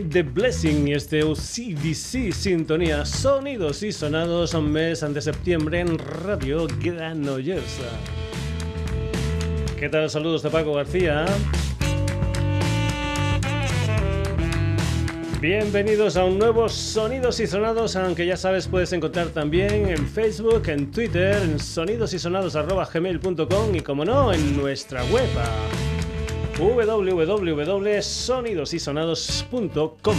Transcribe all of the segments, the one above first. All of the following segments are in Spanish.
The Blessing y este UCDC Sintonía Sonidos y Sonados un mes de septiembre en Radio Granollers. ¿Qué tal? Saludos de Paco García. Bienvenidos a un nuevo Sonidos y Sonados, aunque ya sabes puedes encontrar también en Facebook, en Twitter, en sonidosysonados.gmail.com y como no, en nuestra web www.sonidosysonados.com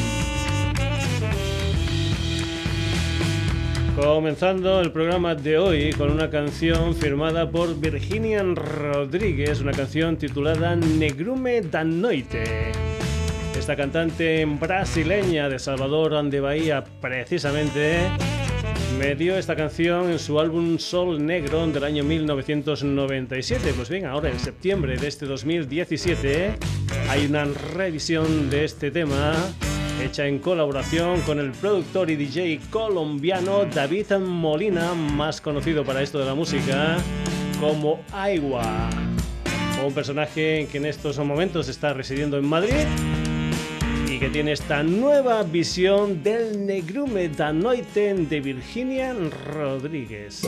Comenzando el programa de hoy con una canción firmada por Virginia Rodríguez, una canción titulada Negrume da Noite. Esta cantante brasileña de Salvador de Bahía, precisamente, me dio esta canción en su álbum Sol Negro del año 1997. Pues bien, ahora en septiembre de este 2017 hay una revisión de este tema hecha en colaboración con el productor y DJ colombiano David Molina, más conocido para esto de la música como Aigua. Un personaje que en estos momentos está residiendo en Madrid que tiene esta nueva visión del Negrume da Noite de Virginia Rodríguez.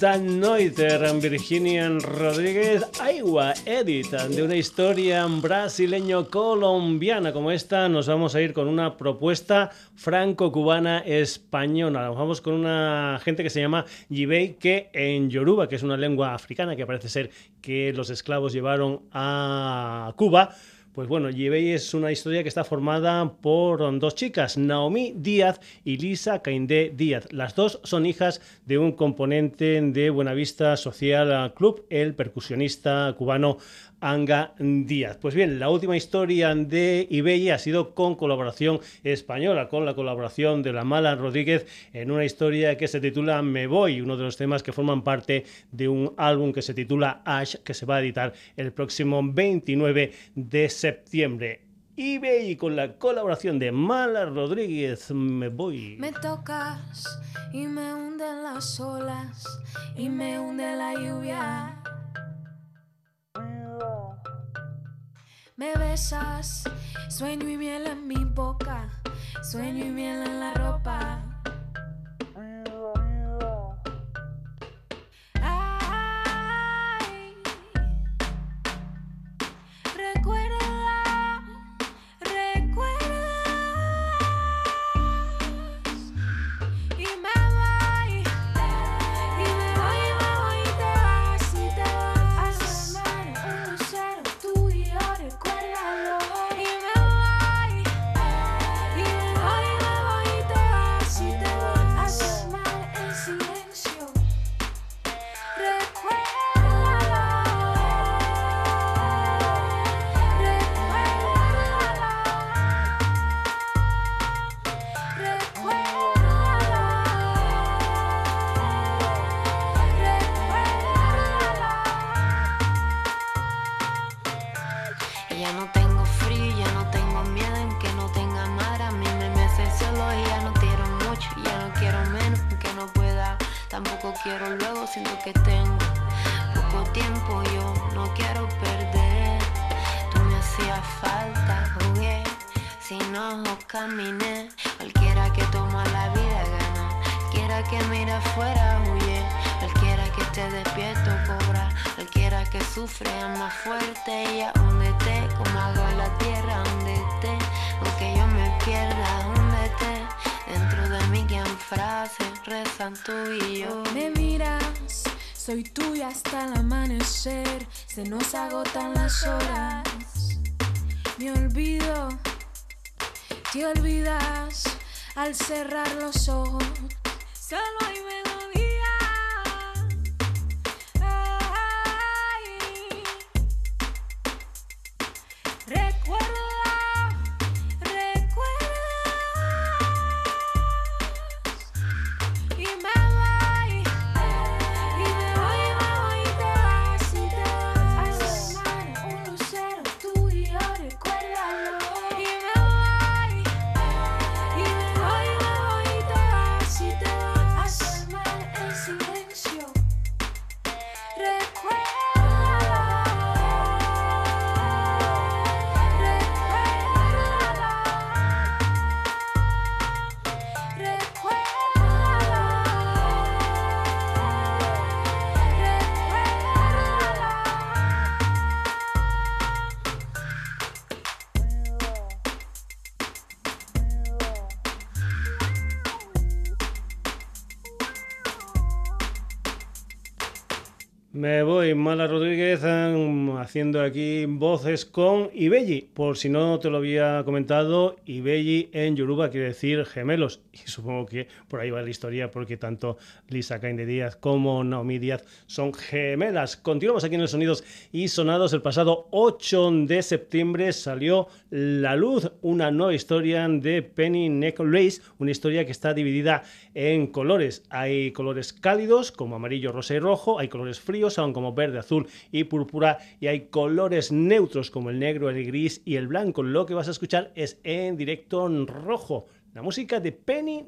Dan Noiter, Virginian Rodríguez, Aiwa Edit, de una historia brasileño-colombiana como esta, nos vamos a ir con una propuesta franco-cubana española. Vamos con una gente que se llama Yibei, que en Yoruba, que es una lengua africana que parece ser que los esclavos llevaron a Cuba, pues bueno, Yibei es una historia que está formada por dos chicas, Naomi Díaz y Lisa Caindé Díaz. Las dos son hijas de un componente de Buenavista Social Club, el percusionista cubano Anga Díaz. Pues bien, la última historia de eBay ha sido con colaboración española, con la colaboración de la Mala Rodríguez en una historia que se titula Me Voy, uno de los temas que forman parte de un álbum que se titula Ash, que se va a editar el próximo 29 de septiembre eBay con la colaboración de Mala Rodríguez. Me voy. Me tocas y me hunden las olas y me hunde la lluvia. Me besas, sueño y miel en mi boca, sueño y miel en la ropa. Al cerrar los ojos. Mala Rodríguez, em, haciendo aquí voces con Ibelli. Por si no te lo había comentado, Ibelli en Yoruba quiere decir gemelos. Y supongo que por ahí va la historia, porque tanto Lisa Cainde Díaz como Naomi Díaz son gemelas. Continuamos aquí en los Sonidos y Sonados. El pasado 8 de septiembre salió La Luz, una nueva historia de Penny Necklace, una historia que está dividida en colores. Hay colores cálidos, como amarillo, rosa y rojo. Hay colores fríos son como verde, azul y púrpura y hay colores neutros como el negro, el gris y el blanco. Lo que vas a escuchar es en directo en rojo, la música de Penny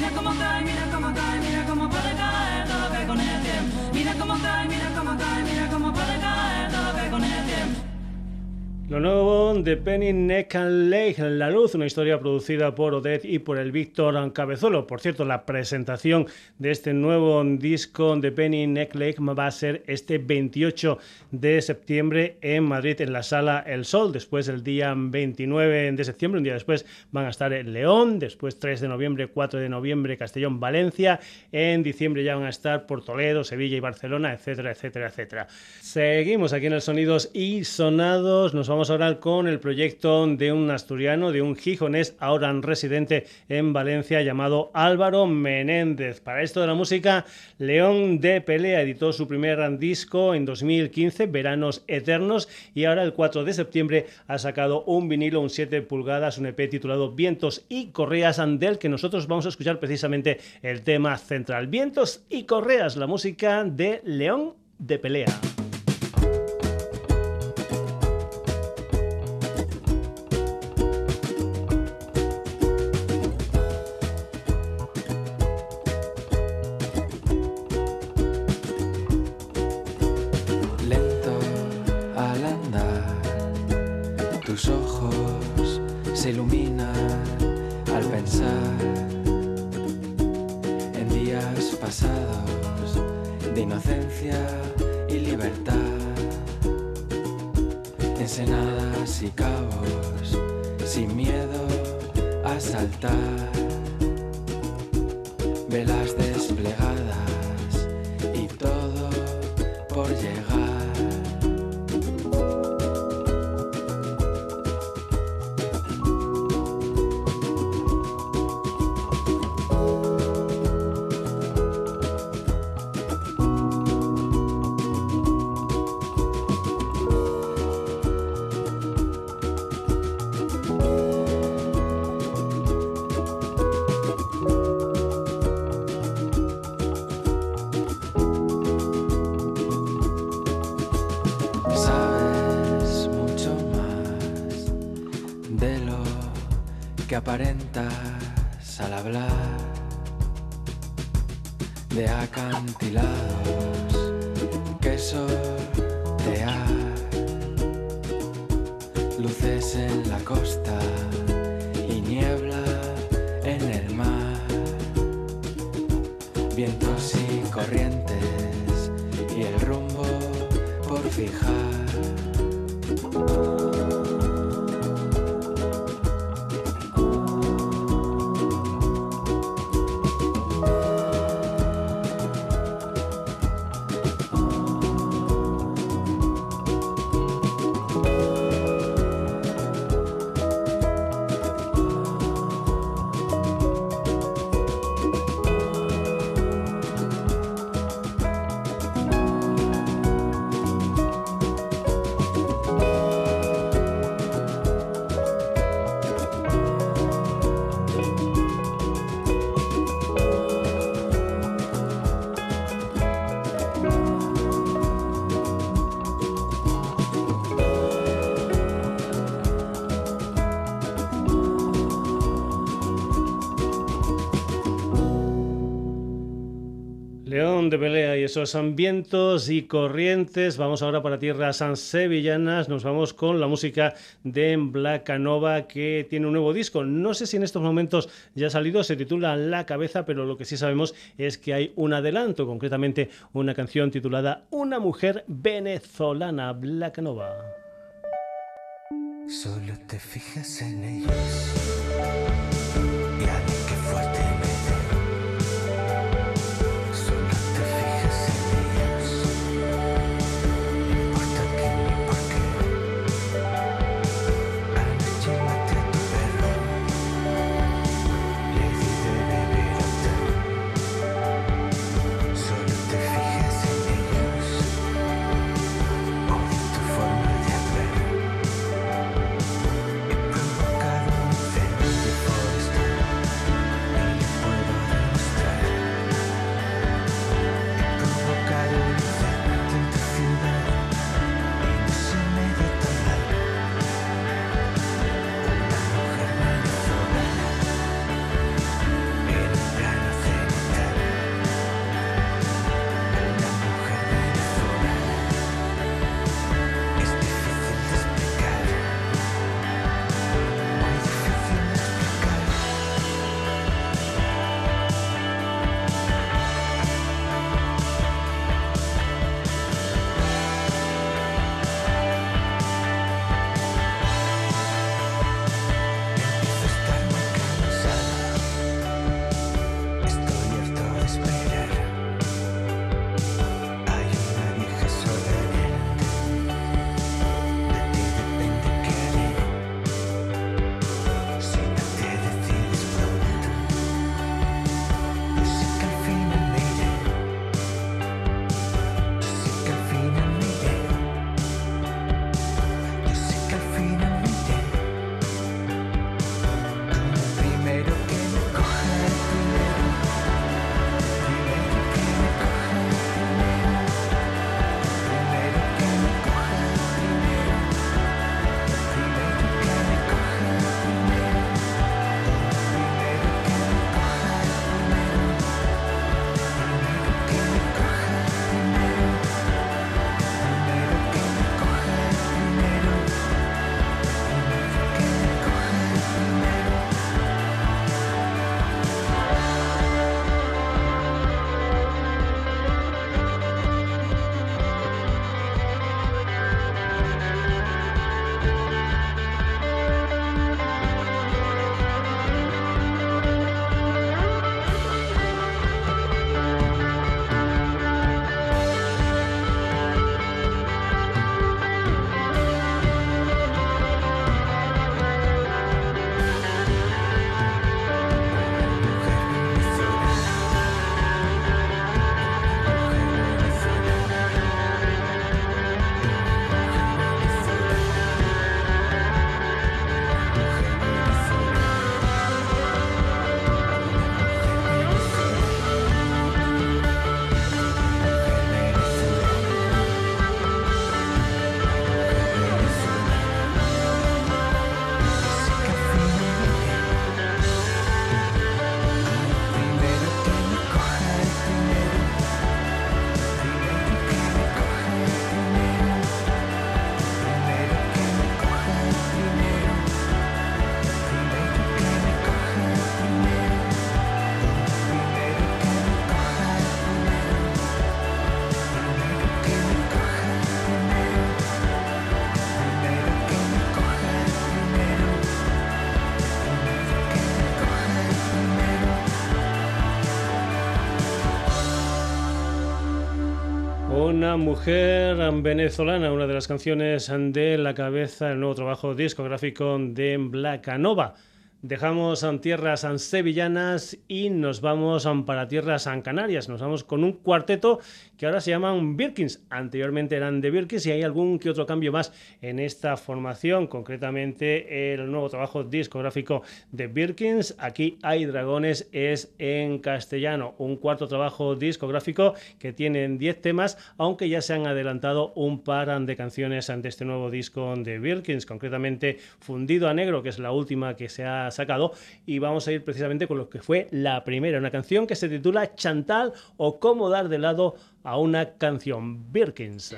田舎も大 Lo nuevo de Penny Neck and Lake, La Luz, una historia producida por Odette y por el Víctor Cabezolo. Por cierto, la presentación de este nuevo disco de Penny Neck Lake va a ser este 28 de septiembre en Madrid, en la sala El Sol. Después, el día 29 de septiembre, un día después, van a estar en León. Después, 3 de noviembre, 4 de noviembre, Castellón, Valencia. En diciembre ya van a estar por Toledo, Sevilla y Barcelona, etcétera, etcétera, etcétera. Seguimos aquí en el Sonidos y Sonados. Ahora con el proyecto de un asturiano, de un gijonés, ahora residente en Valencia, llamado Álvaro Menéndez. Para esto de la música, León de Pelea editó su primer disco en 2015, Veranos Eternos, y ahora el 4 de septiembre ha sacado un vinilo, un 7 pulgadas, un EP titulado Vientos y Correas Andel, que nosotros vamos a escuchar precisamente el tema central. Vientos y Correas, la música de León de Pelea. De pelea y esos vientos y corrientes. Vamos ahora para tierras sevillanas. Nos vamos con la música de Black Nova que tiene un nuevo disco. No sé si en estos momentos ya ha salido, se titula La cabeza, pero lo que sí sabemos es que hay un adelanto, concretamente una canción titulada Una mujer venezolana, Black Nova. Solo te fijas en ellos. Mujer venezolana, una de las canciones de la cabeza del nuevo trabajo discográfico de Black Nova. Dejamos tierras sevillanas y nos vamos para tierras canarias. Nos vamos con un cuarteto que ahora se llaman Birkins. Anteriormente eran de Birkins y hay algún que otro cambio más en esta formación, concretamente el nuevo trabajo discográfico de Birkins. Aquí hay dragones, es en castellano, un cuarto trabajo discográfico que tienen 10 temas, aunque ya se han adelantado un par de canciones ante este nuevo disco de Birkins, concretamente Fundido a Negro, que es la última que se ha sacado y vamos a ir precisamente con lo que fue la primera, una canción que se titula Chantal o cómo dar de lado a una canción Birkins.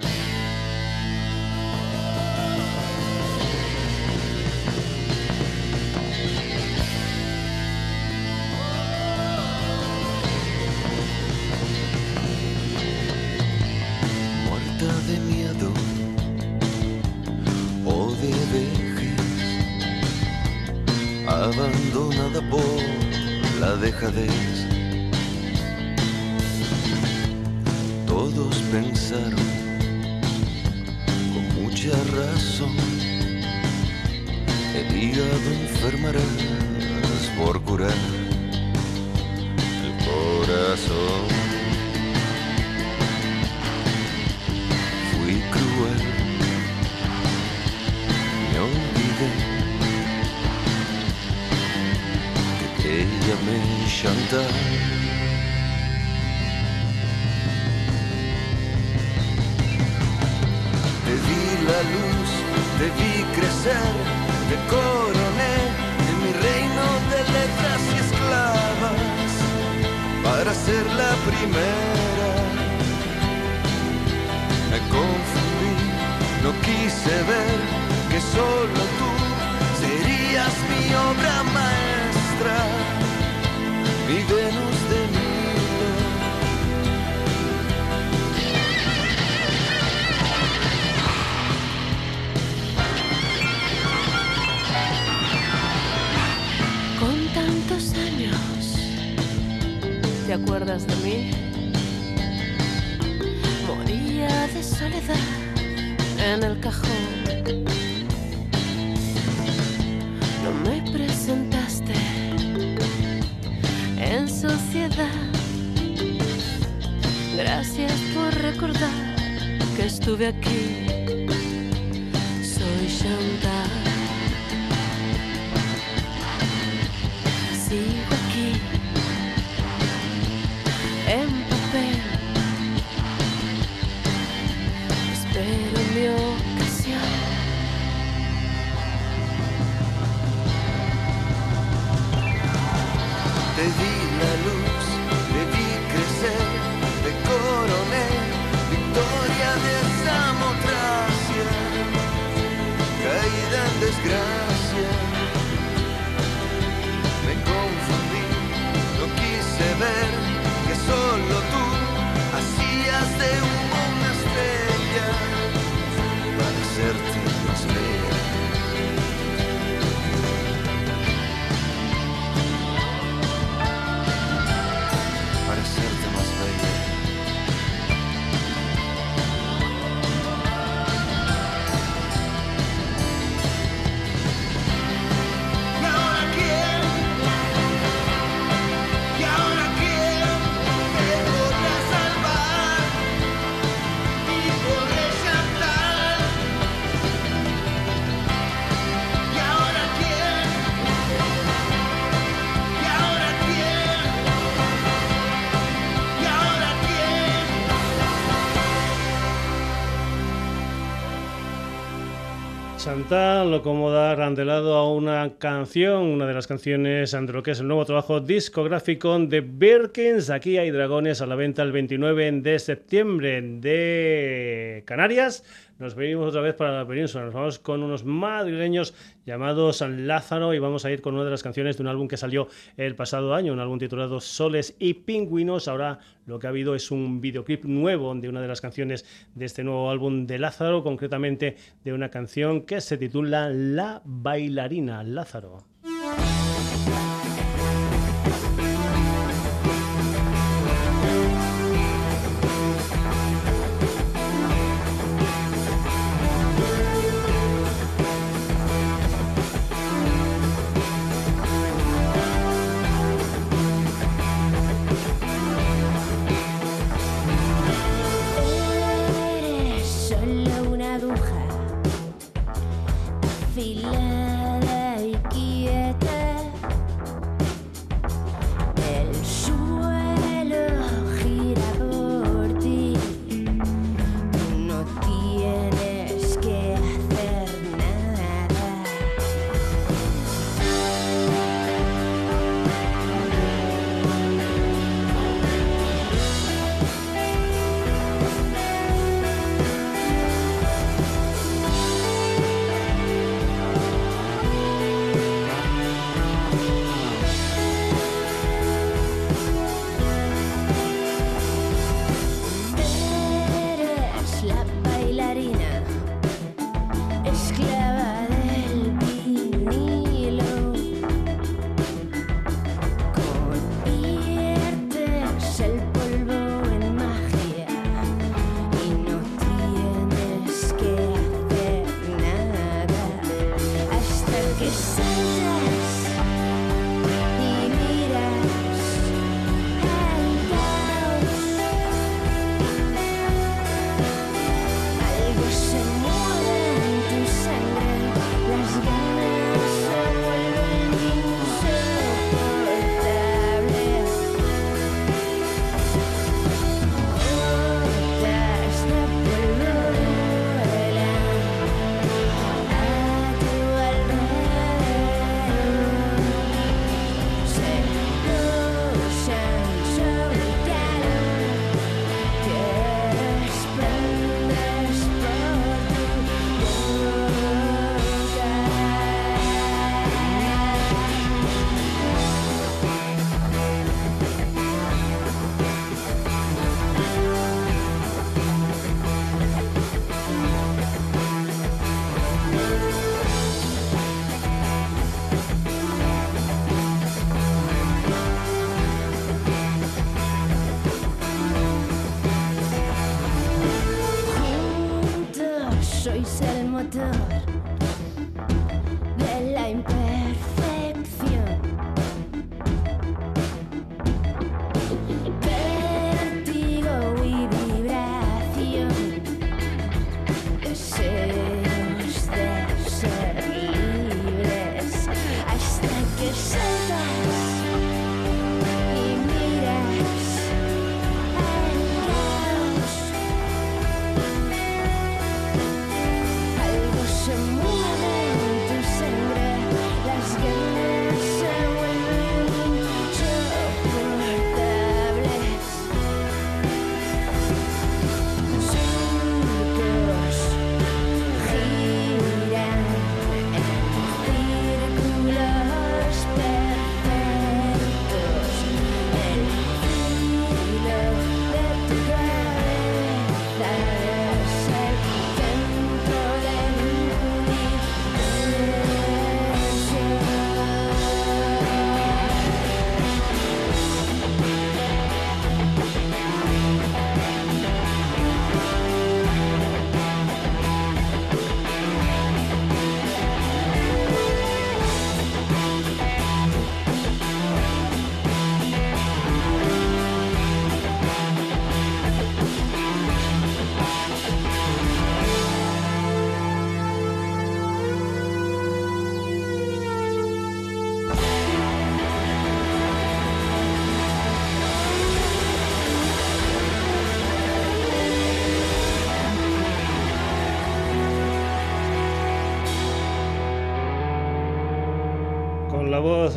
Chantal lo como dar lado a una canción, una de las canciones de lo que es el nuevo trabajo discográfico de Birkins. Aquí hay dragones a la venta el 29 de septiembre de Canarias. Nos venimos otra vez para la península. Nos vamos con unos madrileños llamados San Lázaro y vamos a ir con una de las canciones de un álbum que salió el pasado año, un álbum titulado Soles y Pingüinos. Ahora lo que ha habido es un videoclip nuevo de una de las canciones de este nuevo álbum de Lázaro, concretamente de una canción que se titula La bailarina Lázaro.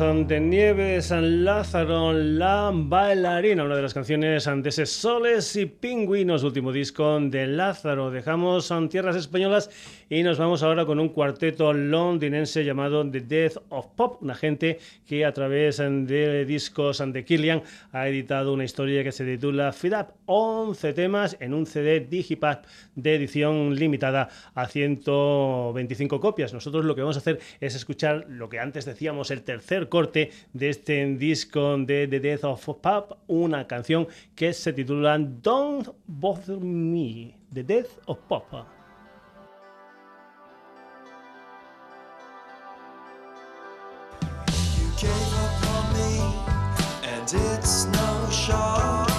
De Nieves, San Lázaro, La Bailarina, una de las canciones ese Soles y Pingüinos, último disco de Lázaro. Dejamos tierras españolas y nos vamos ahora con un cuarteto londinense llamado The Death of Pop, una gente que a través de discos de Killian ha editado una historia que se titula Feed Up, 11 temas en un CD Digipack de edición limitada a 125 copias. Nosotros lo que vamos a hacer es escuchar lo que antes decíamos, el tercer corte de este disco de The Death of Pop, una canción que se titula Don't Bother Me, The Death of Pop. it's no.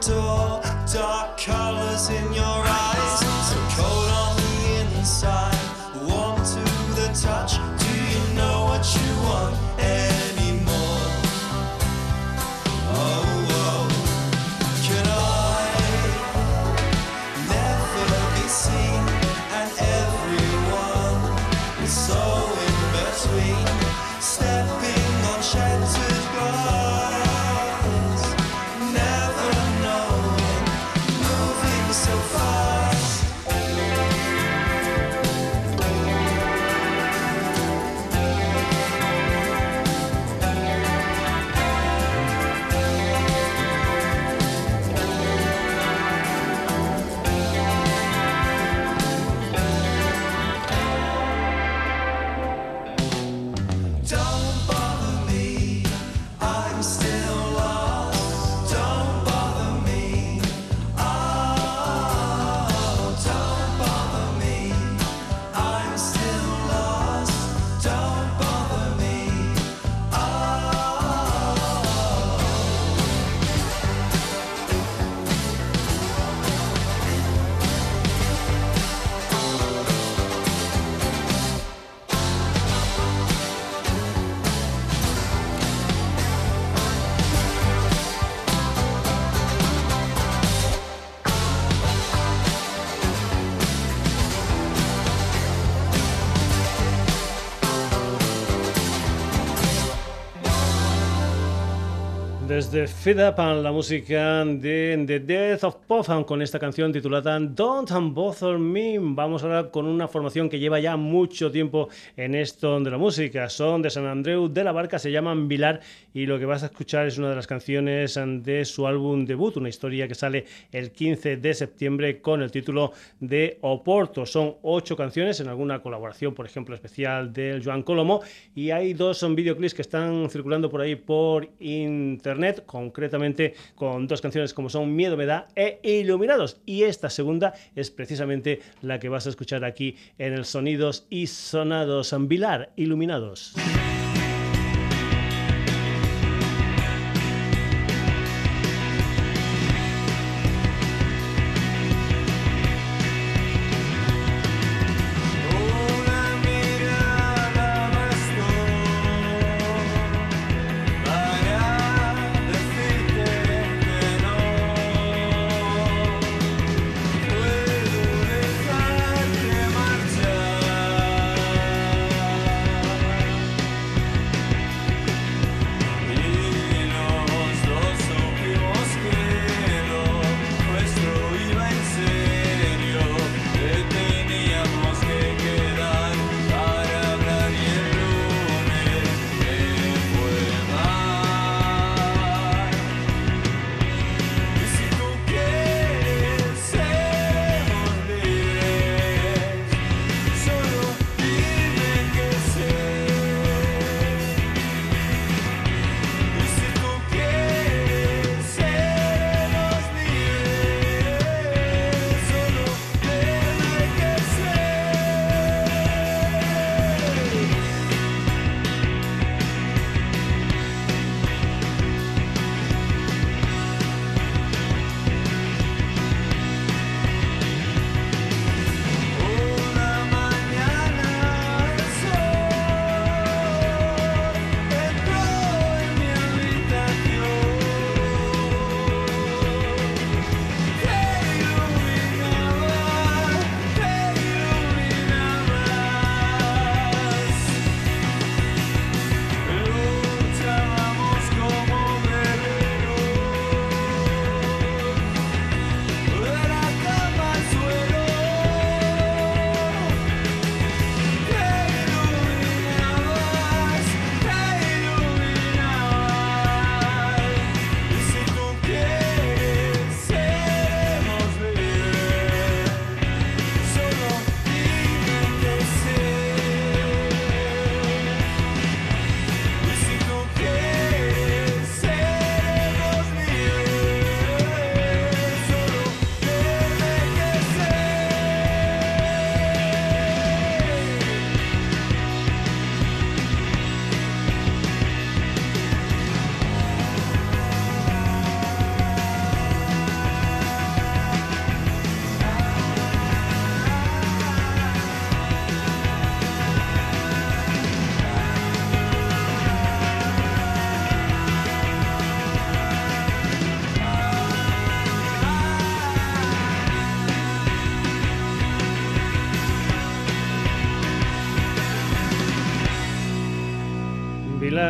door, dark colors in your Pues de Feed Up, la música de The Death of Con esta canción titulada Don't Bother Me. Vamos ahora con una formación que lleva ya mucho tiempo en esto de la música. Son de San Andreu de la Barca, se llaman Vilar y lo que vas a escuchar es una de las canciones de su álbum debut, una historia que sale el 15 de septiembre con el título de Oporto. Son ocho canciones en alguna colaboración, por ejemplo, especial del Joan Colomo y hay dos son videoclips que están circulando por ahí por internet concretamente con dos canciones como son Miedo me da e Iluminados. Y esta segunda es precisamente la que vas a escuchar aquí en el Sonidos y Sonados Vilar, Iluminados.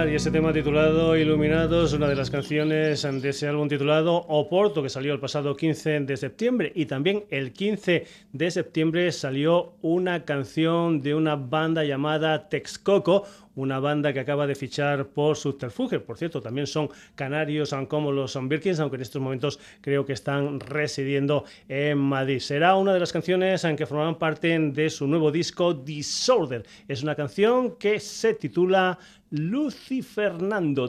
Y ese tema titulado Iluminados, una de las canciones de ese álbum titulado Oporto, que salió el pasado 15 de septiembre. Y también el 15 de septiembre salió una canción de una banda llamada Texcoco, una banda que acaba de fichar por Subterfuge. Por cierto, también son canarios, como los son Birkins, aunque en estos momentos creo que están residiendo en Madrid. Será una de las canciones en que formarán parte de su nuevo disco Disorder. Es una canción que se titula Lucy Fernando.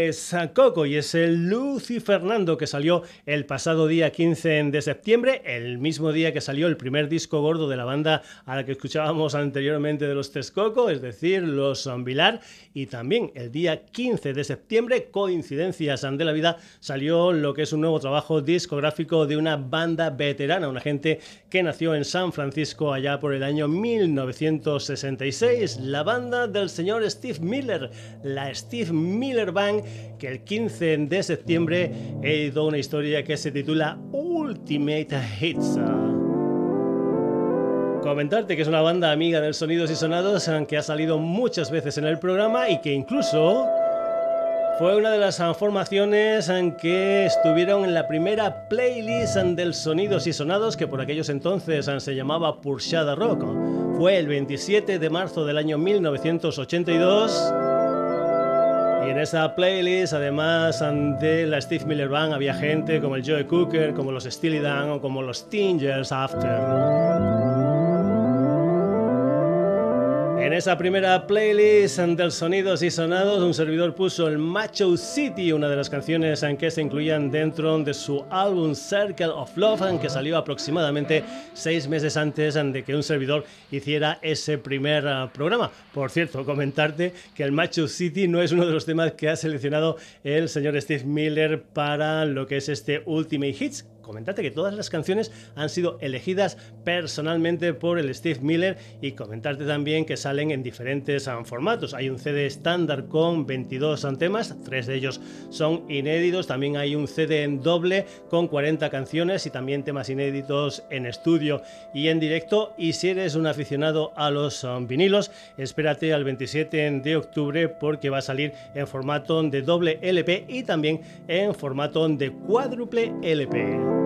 Texcoco y es el Lucy Fernando que salió el pasado día 15 de septiembre, el mismo día que salió el primer disco gordo de la banda a la que escuchábamos anteriormente de los Texcoco, es decir, los Vilar, y también el día 15 de septiembre, coincidencias de la vida, salió lo que es un nuevo trabajo discográfico de una banda veterana, una gente que nació en San Francisco allá por el año 1966, la banda del señor Steve Miller, la Steve Miller Band, que el 15 de septiembre he ido una historia que se titula Ultimate Hits. Comentarte que es una banda amiga del Sonidos y Sonados que ha salido muchas veces en el programa y que incluso fue una de las formaciones en que estuvieron en la primera playlist del Sonidos y Sonados que por aquellos entonces se llamaba Purshada Rock. Fue el 27 de marzo del año 1982. Y en esa playlist, además de la Steve Miller Band, había gente como el Joe Cooker, como los Steely Dan o como los Tingers After. En esa primera playlist del Sonidos y Sonados, un servidor puso el Macho City, una de las canciones en que se incluían dentro de su álbum Circle of Love, que salió aproximadamente seis meses antes de que un servidor hiciera ese primer ah, programa. Por cierto, comentarte que el Macho City no es uno de los temas que ha seleccionado el señor Steve Miller para lo que es este Ultimate Hits, comentarte que todas las canciones han sido elegidas personalmente por el Steve Miller y comentarte también que salen en diferentes ah, formatos. Hay un CD estándar con 22 temas, tres de ellos son inéditos, también hay un CD en doble con 40 canciones y también temas inéditos en estudio y en directo. Y si eres un aficionado a los ah, vinilos, espérate al 27 de octubre porque va a salir en formato de doble LP y también en formato de cuádruple LP.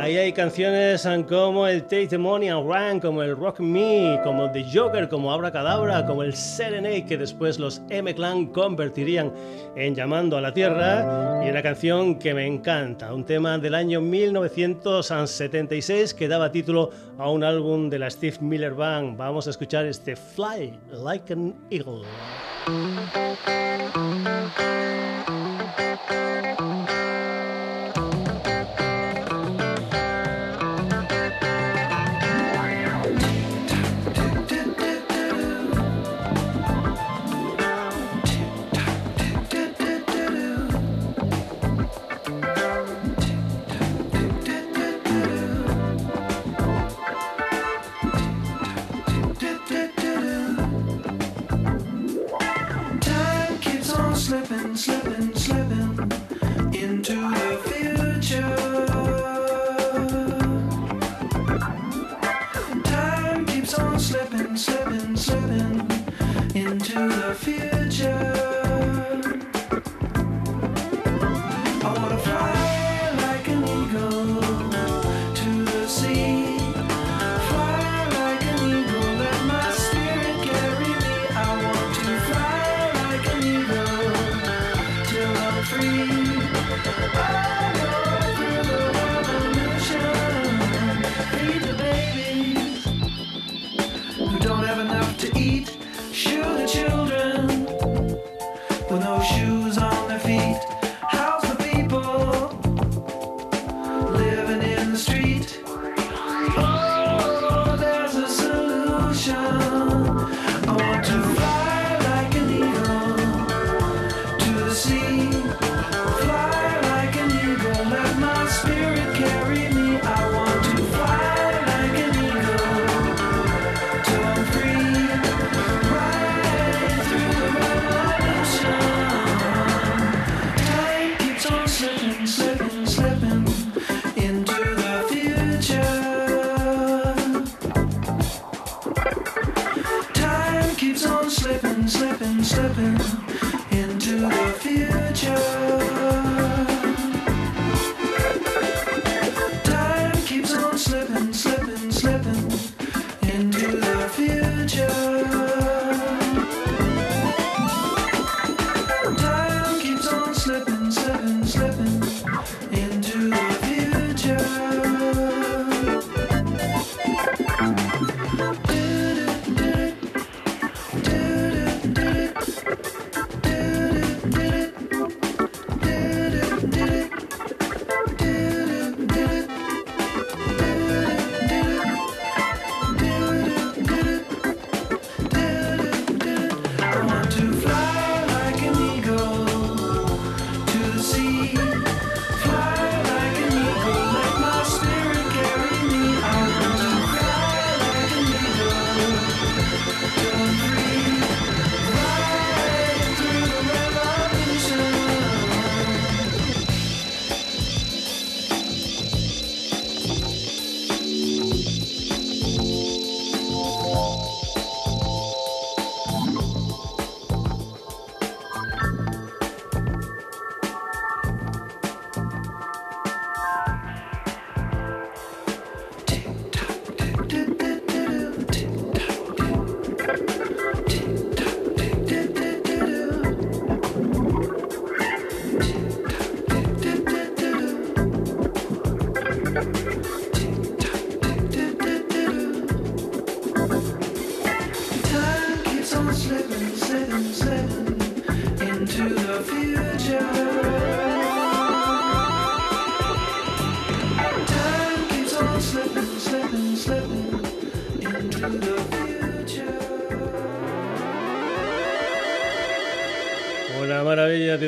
Ahí hay canciones como el and Run, como el Rock Me, como The Joker, como Abra Cadabra, como el Serenade que después los M-Clan convertirían en Llamando a la Tierra. Y una canción que me encanta, un tema del año 1976 que daba título a un álbum de la Steve Miller Band. Vamos a escuchar este Fly Like an Eagle.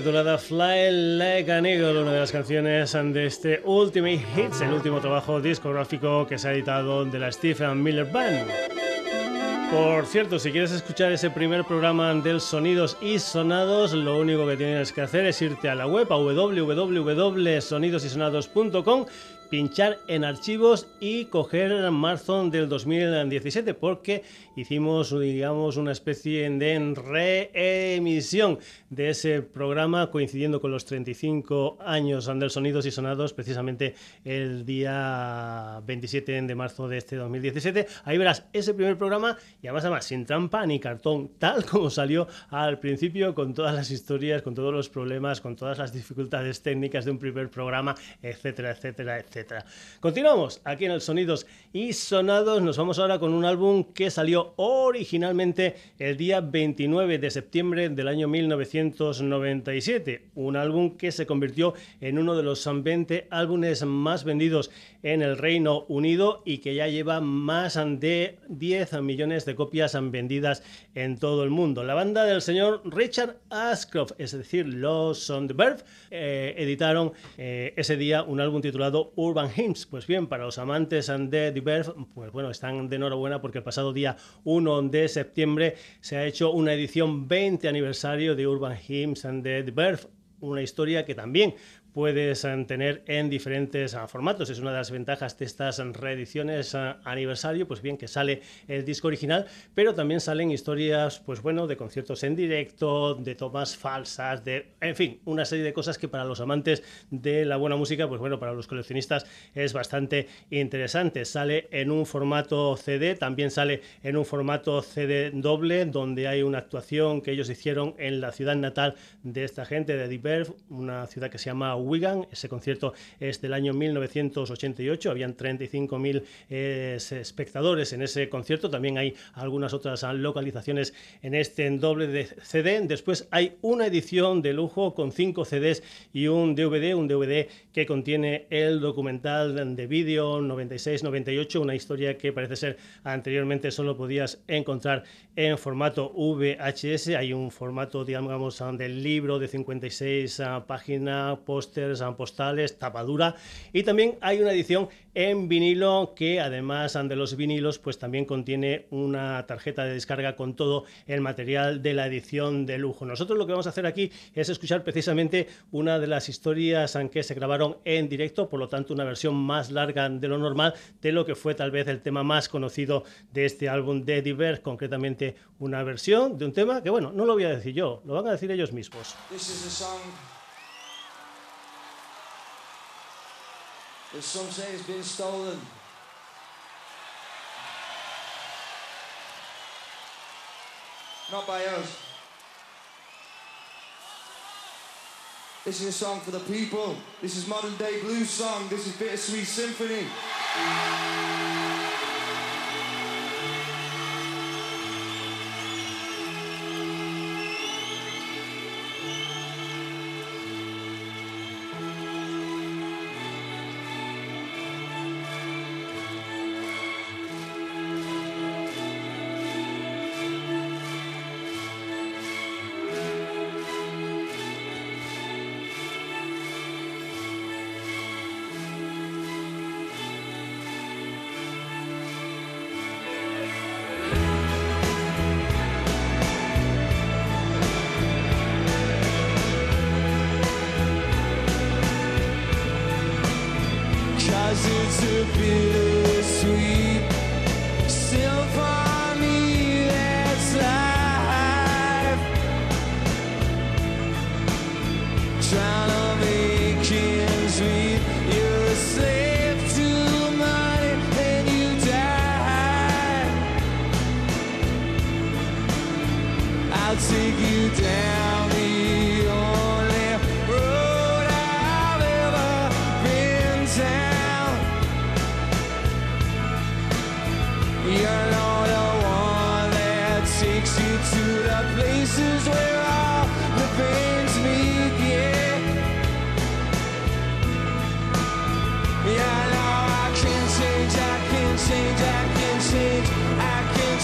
Titulada Fly Like an Eagle, una de las canciones de este Ultimate Hits, el último trabajo discográfico que se ha editado de la Stephen Miller Band. Por cierto, si quieres escuchar ese primer programa del Sonidos y Sonados, lo único que tienes que hacer es irte a la web a www.sonidosysonados.com pinchar en archivos y coger marzo del 2017 porque hicimos digamos una especie de reemisión de ese programa coincidiendo con los 35 años del Sonidos y Sonados precisamente el día 27 de marzo de este 2017 ahí verás ese primer programa y además además sin trampa ni cartón tal como salió al principio con todas las historias con todos los problemas con todas las dificultades técnicas de un primer programa etcétera etcétera etcétera Continuamos aquí en el Sonidos y Sonados. Nos vamos ahora con un álbum que salió originalmente el día 29 de septiembre del año 1997. Un álbum que se convirtió en uno de los 20 álbumes más vendidos en el Reino Unido y que ya lleva más de 10 millones de copias vendidas en todo el mundo. La banda del señor Richard Ashcroft, es decir, los Verve, eh, editaron eh, ese día un álbum titulado Urban Hymns. Pues bien, para los amantes de The Verve, pues bueno, están de enhorabuena porque el pasado día 1 de septiembre se ha hecho una edición 20 aniversario de Urban Hymns and The Verve una historia que también puedes eh, tener en diferentes ah, formatos. Es una de las ventajas de estas reediciones ah, aniversario, pues bien que sale el disco original, pero también salen historias, pues bueno, de conciertos en directo, de tomas falsas, de, en fin, una serie de cosas que para los amantes de la buena música, pues bueno, para los coleccionistas es bastante interesante. Sale en un formato CD, también sale en un formato CD doble, donde hay una actuación que ellos hicieron en la ciudad natal de esta gente, de Diverf, una ciudad que se llama Wigan. Ese concierto es del año 1988, habían 35.000 eh, espectadores en ese concierto. También hay algunas otras localizaciones en este doble de CD. Después hay una edición de lujo con cinco CDs y un DVD, un DVD que contiene el documental de vídeo 96-98, una historia que parece ser anteriormente solo podías encontrar en formato VHS. Hay un formato, digamos, del libro de 56 ah, páginas, post postales, tapadura y también hay una edición en vinilo que además de los vinilos pues también contiene una tarjeta de descarga con todo el material de la edición de lujo. Nosotros lo que vamos a hacer aquí es escuchar precisamente una de las historias que se grabaron en directo, por lo tanto una versión más larga de lo normal de lo que fue tal vez el tema más conocido de este álbum de Diver, concretamente una versión de un tema que bueno, no lo voy a decir yo, lo van a decir ellos mismos. There's some say it's been stolen. Not by us. This is a song for the people. This is modern day blues song. This is Bittersweet Symphony.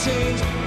change.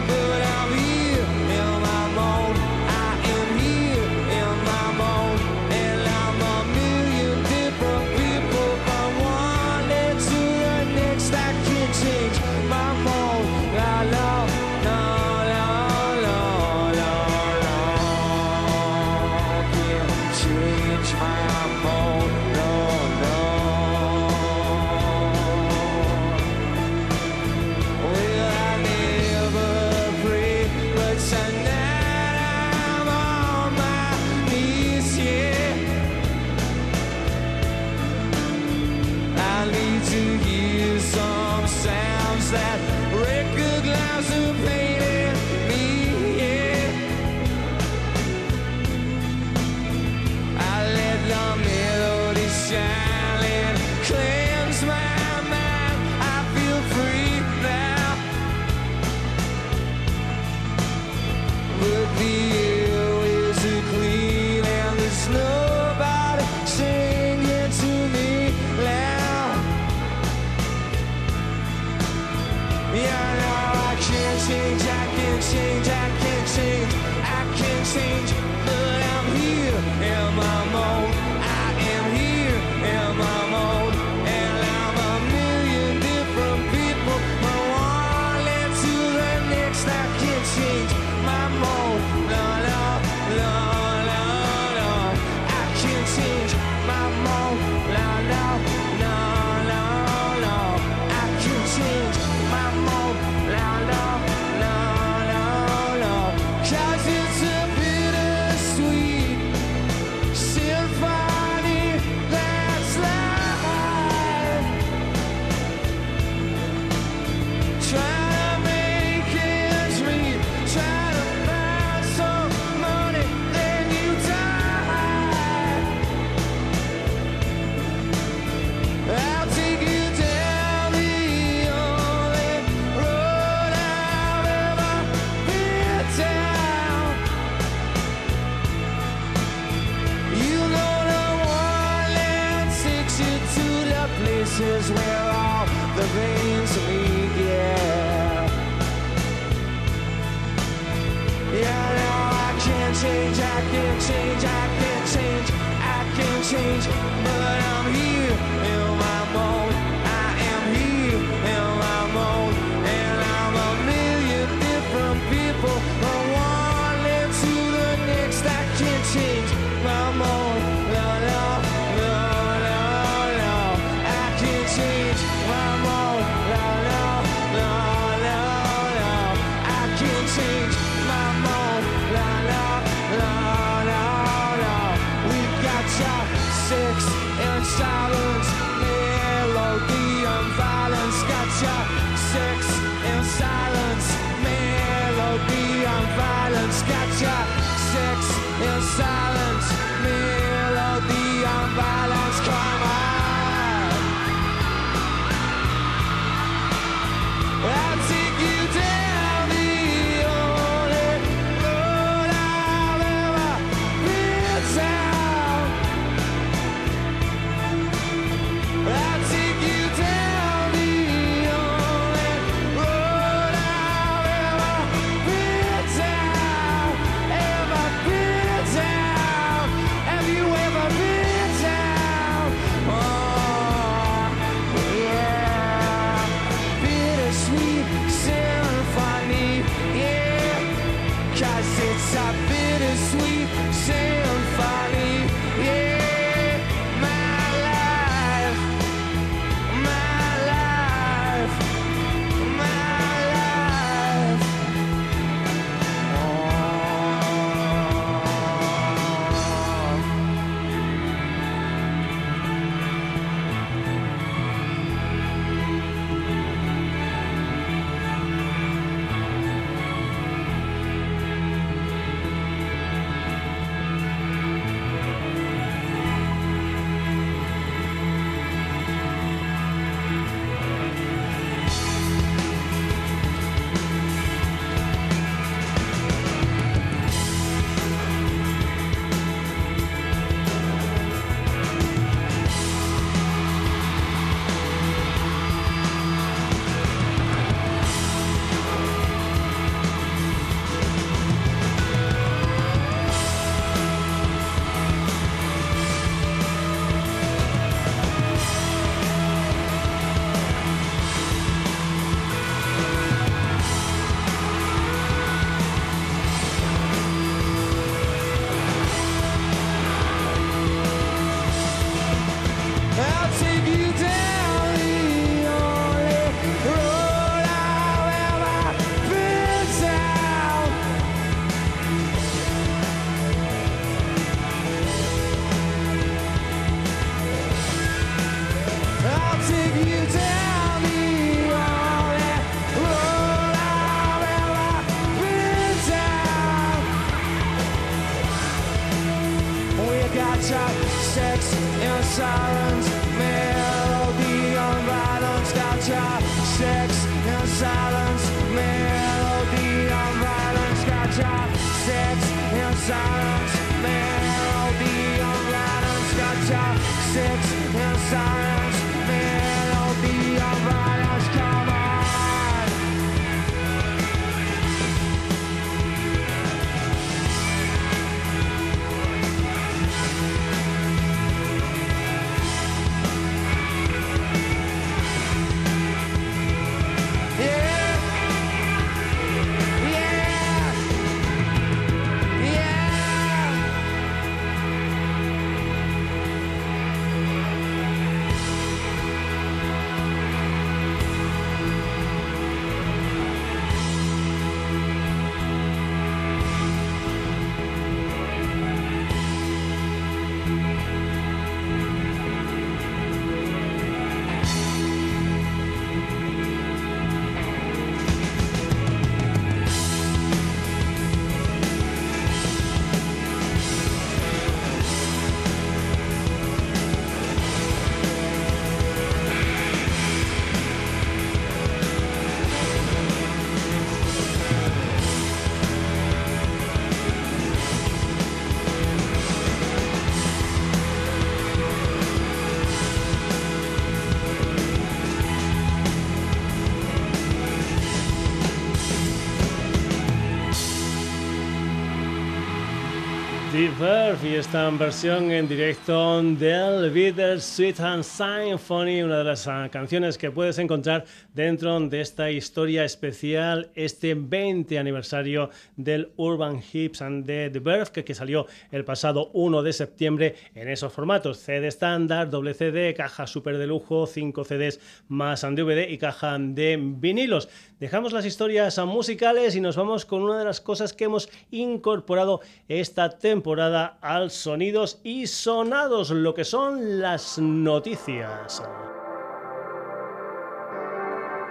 Verve y esta versión en directo del Bitter Sweet and Symphony, una de las ah, canciones que puedes encontrar dentro de esta historia especial, este 20 aniversario del Urban Hips and the, The que, que salió el pasado 1 de septiembre en esos formatos: CD estándar, doble CD, caja super de lujo, 5 CDs más DVD y caja de vinilos. Dejamos las historias musicales y nos vamos con una de las cosas que hemos incorporado esta temporada al Sonidos y Sonados, lo que son las noticias.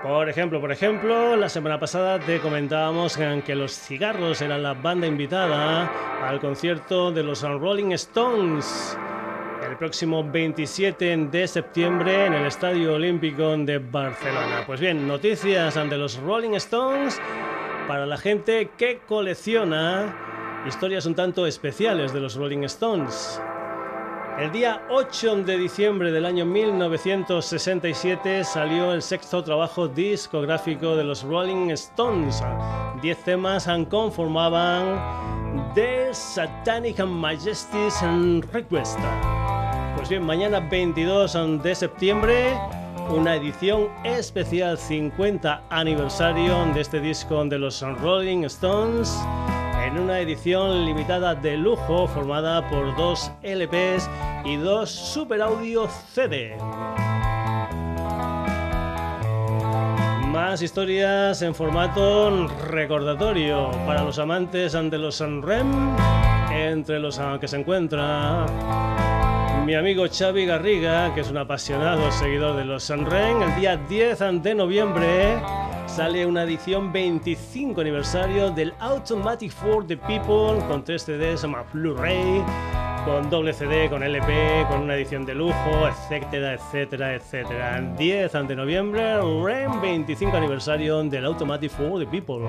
Por ejemplo, por ejemplo, la semana pasada te comentábamos que los cigarros eran la banda invitada al concierto de los Rolling Stones el próximo 27 de septiembre en el Estadio Olímpico de Barcelona. Pues bien, noticias de los Rolling Stones para la gente que colecciona historias un tanto especiales de los Rolling Stones. El día 8 de diciembre del año 1967 salió el sexto trabajo discográfico de los Rolling Stones. Diez temas conformaban The Satanic and Request. Pues bien, mañana 22 de septiembre, una edición especial 50 aniversario de este disco de los Rolling Stones en una edición limitada de lujo formada por dos LPs y dos Super Audio CD. Más historias en formato recordatorio para los amantes de los Sanrem, entre los que se encuentra mi amigo Xavi Garriga, que es un apasionado seguidor de los Sanrem. El día 10 de noviembre sale una edición 25 aniversario del Automatic for the People con tres CDs más Blu-ray, con doble CD, con LP, con una edición de lujo, etcétera, etcétera, etcétera. 10 de noviembre, REM 25 aniversario del Automatic for the People.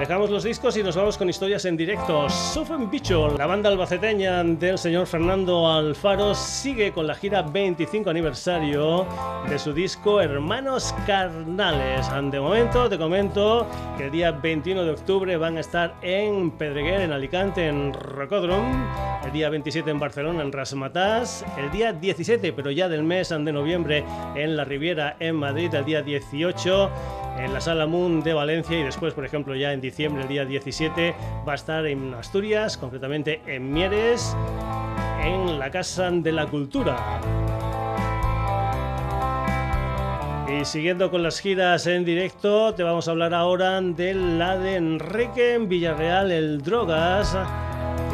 Dejamos los discos y nos vamos con historias en directo. Sufen Bicho, la banda albaceteña del señor Fernando Alfaro, sigue con la gira 25 aniversario de su disco Hermanos Carnales. De momento te comento que el día 21 de octubre van a estar en Pedreguer, en Alicante, en Rocódromo. El día 27 en Barcelona, en Rasmatas. El día 17, pero ya del mes de noviembre, en La Riviera, en Madrid. El día 18 en la Sala Moon de Valencia y después, por ejemplo, ya en diciembre, el día 17, va a estar en Asturias, concretamente en Mieres, en la Casa de la Cultura. Y siguiendo con las giras en directo, te vamos a hablar ahora de la de Enrique en Villarreal, el Drogas.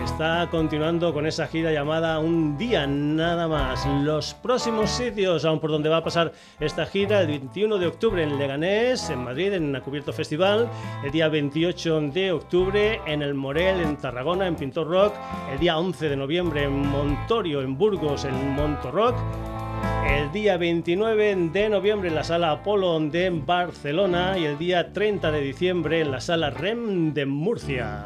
Está continuando con esa gira llamada Un día nada más. Los próximos sitios, aún por donde va a pasar esta gira, el 21 de octubre en Leganés, en Madrid, en Cubierto Festival, el día 28 de octubre en el Morel, en Tarragona, en Pintor Rock, el día 11 de noviembre en Montorio, en Burgos, en Monto Rock. El día 29 de noviembre en la sala Apolo de Barcelona y el día 30 de diciembre en la sala REM de Murcia.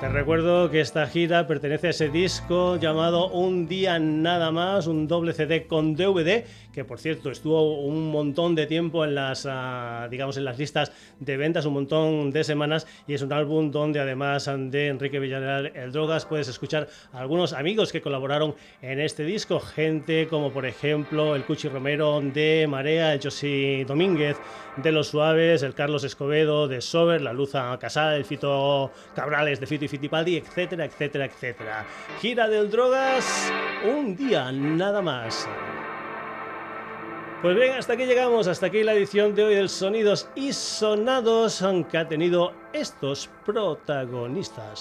Te recuerdo que esta gira pertenece a ese disco llamado Un día nada más, un doble CD con DVD que por cierto estuvo un montón de tiempo en las, ah, digamos, en las listas de ventas, un montón de semanas, y es un álbum donde además de Enrique Villarreal, el Drogas, puedes escuchar a algunos amigos que colaboraron en este disco, gente como por ejemplo el Cuchi Romero de Marea, el Josi Domínguez de Los Suaves, el Carlos Escobedo de Sober, la Luza Casal, el Fito Cabrales de Fito Fitipaldi, etcétera, etcétera, etcétera. Gira del Drogas, un día nada más. Pues bien, hasta aquí llegamos, hasta aquí la edición de hoy del Sonidos y Sonados que ha tenido estos protagonistas.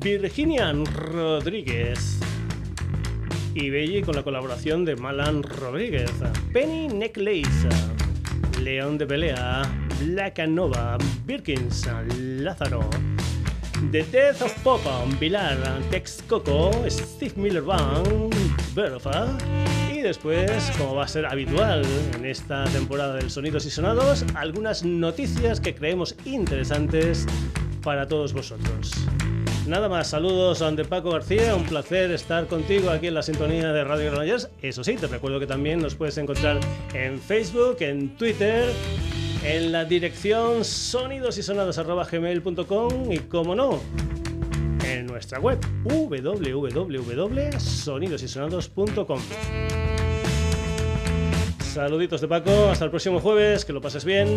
Virginia Rodríguez y Belly con la colaboración de Malan Rodríguez, Penny Necklace, León de Pelea, Black Nova, Birkins, Lázaro. The Death of Popa, Pilar, Tex Coco, Steve Miller Band, Bertha y después, como va a ser habitual en esta temporada del Sonidos y Sonados, algunas noticias que creemos interesantes para todos vosotros. Nada más, saludos a Paco García, un placer estar contigo aquí en la sintonía de Radio Granollers. Eso sí, te recuerdo que también nos puedes encontrar en Facebook, en Twitter en la dirección sonidosysonados.gmail.com y como no, en nuestra web www.sonidosysonados.com. Saluditos de Paco, hasta el próximo jueves, que lo pases bien.